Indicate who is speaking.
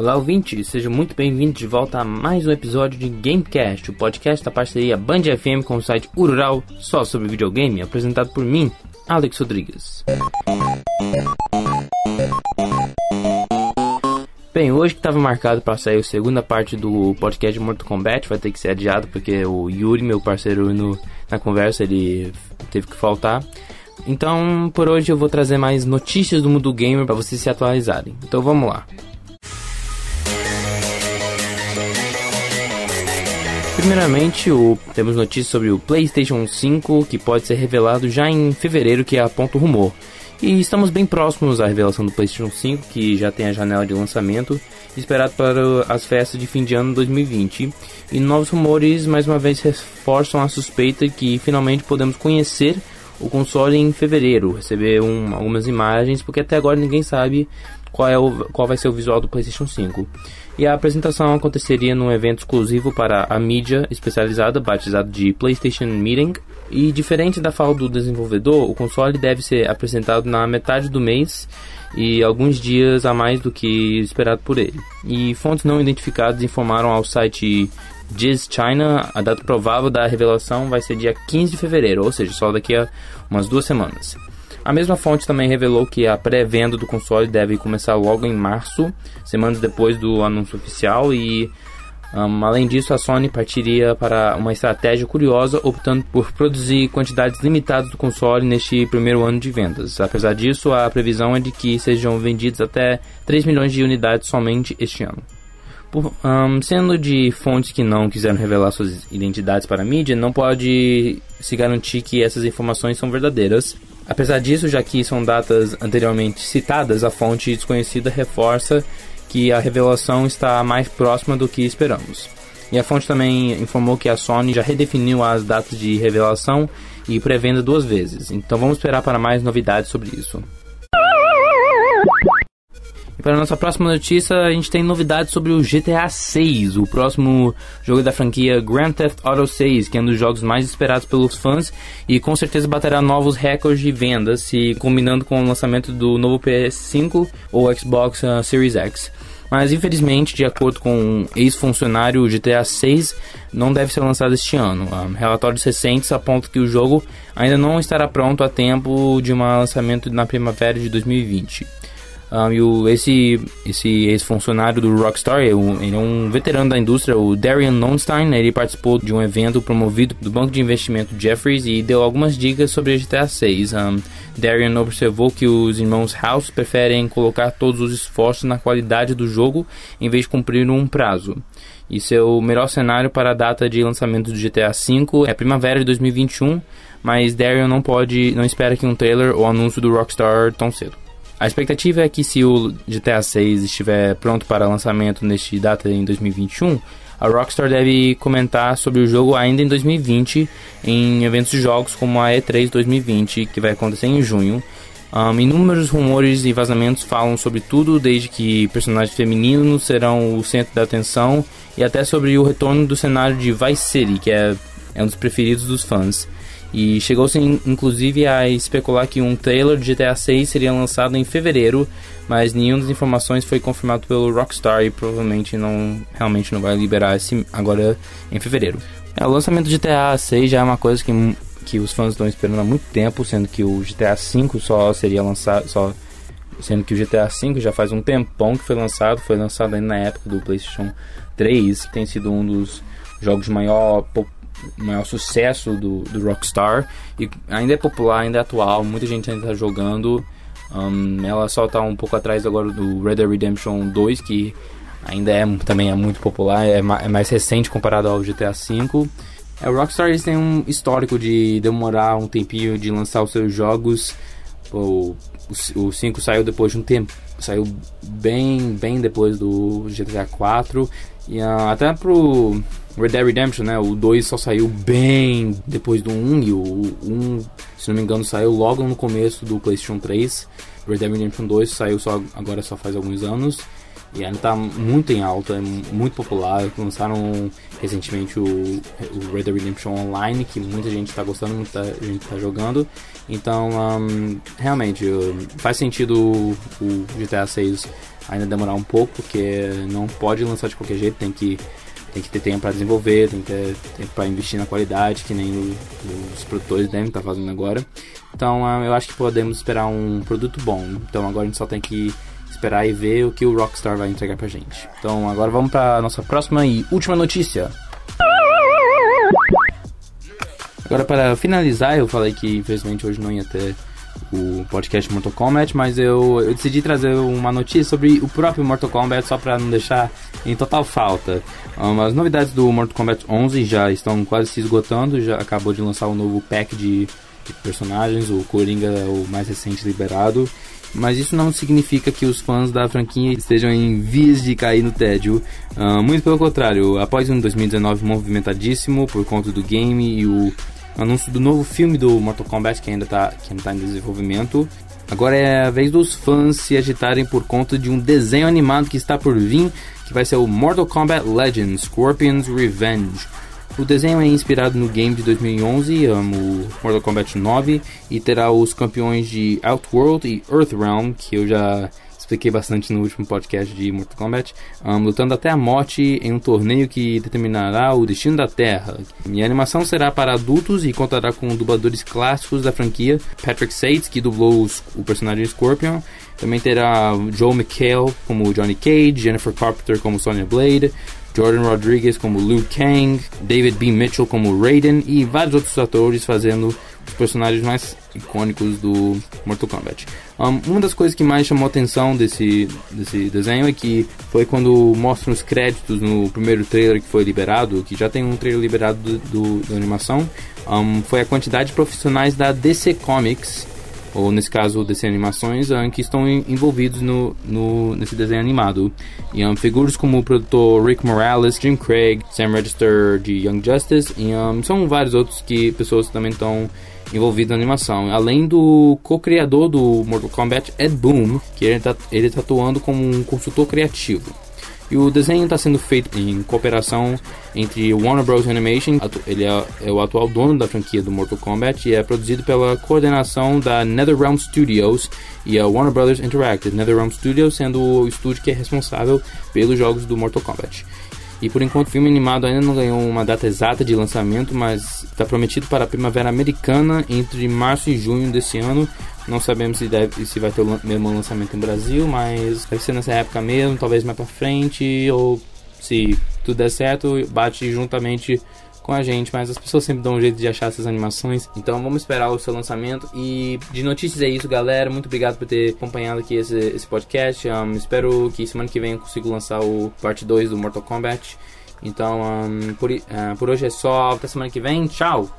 Speaker 1: Olá, ouvinte, seja muito bem-vindo de volta a mais um episódio de Gamecast, o podcast da parceria Band FM com o site Urural, só sobre videogame, apresentado por mim, Alex Rodrigues. Bem, hoje que estava marcado para sair a segunda parte do podcast de Mortal Kombat, vai ter que ser adiado porque o Yuri, meu parceiro no, na conversa, ele teve que faltar. Então, por hoje eu vou trazer mais notícias do mundo gamer para vocês se atualizarem. Então, vamos lá. Primeiramente, o, temos notícias sobre o PlayStation 5 que pode ser revelado já em fevereiro, que é aponta o rumor. E estamos bem próximos à revelação do PlayStation 5, que já tem a janela de lançamento, esperado para as festas de fim de ano 2020. E novos rumores mais uma vez reforçam a suspeita que finalmente podemos conhecer o console em fevereiro, receber um, algumas imagens, porque até agora ninguém sabe qual, é o, qual vai ser o visual do PlayStation 5. E a apresentação aconteceria num evento exclusivo para a mídia especializada, batizado de PlayStation Meeting. E diferente da fala do desenvolvedor, o console deve ser apresentado na metade do mês e alguns dias a mais do que esperado por ele. E fontes não identificadas informaram ao site Diz China a data provável da revelação vai ser dia 15 de fevereiro, ou seja, só daqui a umas duas semanas. A mesma fonte também revelou que a pré-venda do console deve começar logo em março, semanas depois do anúncio oficial, e um, além disso, a Sony partiria para uma estratégia curiosa, optando por produzir quantidades limitadas do console neste primeiro ano de vendas. Apesar disso, a previsão é de que sejam vendidos até 3 milhões de unidades somente este ano. Por, um, sendo de fontes que não quiseram revelar suas identidades para a mídia, não pode se garantir que essas informações são verdadeiras. Apesar disso, já que são datas anteriormente citadas, a fonte desconhecida reforça que a revelação está mais próxima do que esperamos. E a fonte também informou que a Sony já redefiniu as datas de revelação e pré-venda duas vezes. Então vamos esperar para mais novidades sobre isso. E para nossa próxima notícia, a gente tem novidades sobre o GTA 6, o próximo jogo da franquia Grand Theft Auto 6, que é um dos jogos mais esperados pelos fãs e com certeza baterá novos recordes de vendas, se combinando com o lançamento do novo PS5 ou Xbox uh, Series X. Mas infelizmente, de acordo com um ex-funcionário, o GTA 6 não deve ser lançado este ano. Um, relatórios recentes apontam que o jogo ainda não estará pronto a tempo de um lançamento na primavera de 2020. Um, e o, esse, esse ex-funcionário do Rockstar, ele é um veterano da indústria, o Darian Lonstein, ele participou de um evento promovido do banco de investimento Jeffries e deu algumas dicas sobre GTA 6. Um, Darian observou que os irmãos House preferem colocar todos os esforços na qualidade do jogo em vez de cumprir um prazo. E seu melhor cenário para a data de lançamento do GTA V é primavera de 2021, mas Darian não pode, não espera que um trailer ou anúncio do Rockstar tão cedo. A expectativa é que se o GTA 6 estiver pronto para lançamento neste data em 2021, a Rockstar deve comentar sobre o jogo ainda em 2020 em eventos de jogos como a E3 2020, que vai acontecer em junho. Um, inúmeros rumores e vazamentos falam sobre tudo, desde que personagens femininos serão o centro da atenção e até sobre o retorno do cenário de Vice City, que é, é um dos preferidos dos fãs. E chegou-se inclusive a especular que um trailer de GTA 6 seria lançado em fevereiro, mas nenhuma das informações foi confirmado pelo Rockstar e provavelmente não realmente não vai liberar esse agora em fevereiro. É, o lançamento de GTA 6 já é uma coisa que, que os fãs estão esperando há muito tempo, sendo que o GTA 5 só seria lançado só sendo que o GTA V já faz um tempão que foi lançado, foi lançado ainda na época do PlayStation 3, que tem sido um dos jogos de maior maior sucesso do, do Rockstar e ainda é popular, ainda é atual, muita gente ainda está jogando. Um, ela só está um pouco atrás agora do Red Dead Redemption 2, que ainda é, também é muito popular, é, ma é mais recente comparado ao GTA V. É, o Rockstar têm um histórico de demorar um tempinho de lançar os seus jogos. O, o, o 5 saiu depois de um tempo, saiu bem, bem depois do GTA 4 e uh, até pro Red Dead Redemption, né? O 2 só saiu bem depois do 1 e o 1, se não me engano, saiu logo no começo do PlayStation 3. Red Dead Redemption 2 saiu só agora só faz alguns anos. E ainda está muito em alta, é muito popular. Lançaram recentemente o, o Red Dead Redemption Online, que muita gente está gostando, muita gente está jogando. Então, um, realmente, faz sentido o, GTA 6 ainda demorar um pouco, porque não pode lançar de qualquer jeito, tem que tem que ter tempo para desenvolver, tem que ter tempo para investir na qualidade, que nem o, os produtores devem estar tá fazendo agora. Então eu acho que podemos esperar um produto bom. Então agora a gente só tem que esperar e ver o que o Rockstar vai entregar pra gente. Então agora vamos para nossa próxima e última notícia. Agora para finalizar, eu falei que infelizmente hoje não ia ter o podcast Mortal Kombat, mas eu, eu decidi trazer uma notícia sobre o próprio Mortal Kombat só para não deixar em total falta. Um, as novidades do Mortal Kombat 11 já estão quase se esgotando, já acabou de lançar um novo pack de, de personagens, o Coringa é o mais recente liberado. Mas isso não significa que os fãs da franquia estejam em vias de cair no tédio. Uh, muito pelo contrário, após um 2019 movimentadíssimo por conta do game e o anúncio do novo filme do Mortal Kombat que ainda está tá em desenvolvimento, agora é a vez dos fãs se agitarem por conta de um desenho animado que está por vir, que vai ser o Mortal Kombat Legends Scorpion's Revenge. O desenho é inspirado no game de 2011, um, o Mortal Kombat 9, e terá os campeões de Outworld e Earthrealm, que eu já expliquei bastante no último podcast de Mortal Kombat, um, lutando até a morte em um torneio que determinará o destino da Terra. E a animação será para adultos e contará com dubladores clássicos da franquia, Patrick Sates, que dublou os, o personagem Scorpion, também terá Joe McHale como Johnny Cage, Jennifer Carpenter como Sonya Blade, Jordan Rodriguez como Liu Kang, David B. Mitchell como Raiden e vários outros atores fazendo os personagens mais icônicos do Mortal Kombat. Um, uma das coisas que mais chamou a atenção desse, desse desenho é que foi quando mostram os créditos no primeiro trailer que foi liberado, que já tem um trailer liberado do, do da animação, um, foi a quantidade de profissionais da DC Comics ou nesse caso DC Animações, um, que estão envolvidos no, no, nesse desenho animado. E um, figuras como o produtor Rick Morales, Jim Craig, Sam Register de Young Justice, e um, são vários outros que pessoas também estão envolvidas na animação. Além do co-criador do Mortal Kombat, Ed Boon, que ele está ele tá atuando como um consultor criativo. E o desenho está sendo feito em cooperação entre Warner Bros. Animation, ele é, é, o atual dono da franquia do Mortal Kombat, e é produzido pela coordenação da NetherRealm Studios e a Warner Bros. Interactive. NetherRealm Studios sendo o estúdio que é responsável pelos jogos do Mortal Kombat. E por enquanto o filme animado ainda não ganhou uma data exata de lançamento, mas está prometido para a primavera americana entre março e junho desse ano. Não sabemos se, deve, se vai ter o mesmo lançamento no Brasil, mas deve ser nessa época mesmo, talvez mais para frente, ou se tudo der certo, bate juntamente com a gente, mas as pessoas sempre dão um jeito de achar essas animações. Então vamos esperar o seu lançamento. E de notícias é isso, galera. Muito obrigado por ter acompanhado aqui esse, esse podcast. Um, espero que semana que vem eu consiga lançar o parte 2 do Mortal Kombat. Então, um, por, uh, por hoje é só. Até semana que vem. Tchau!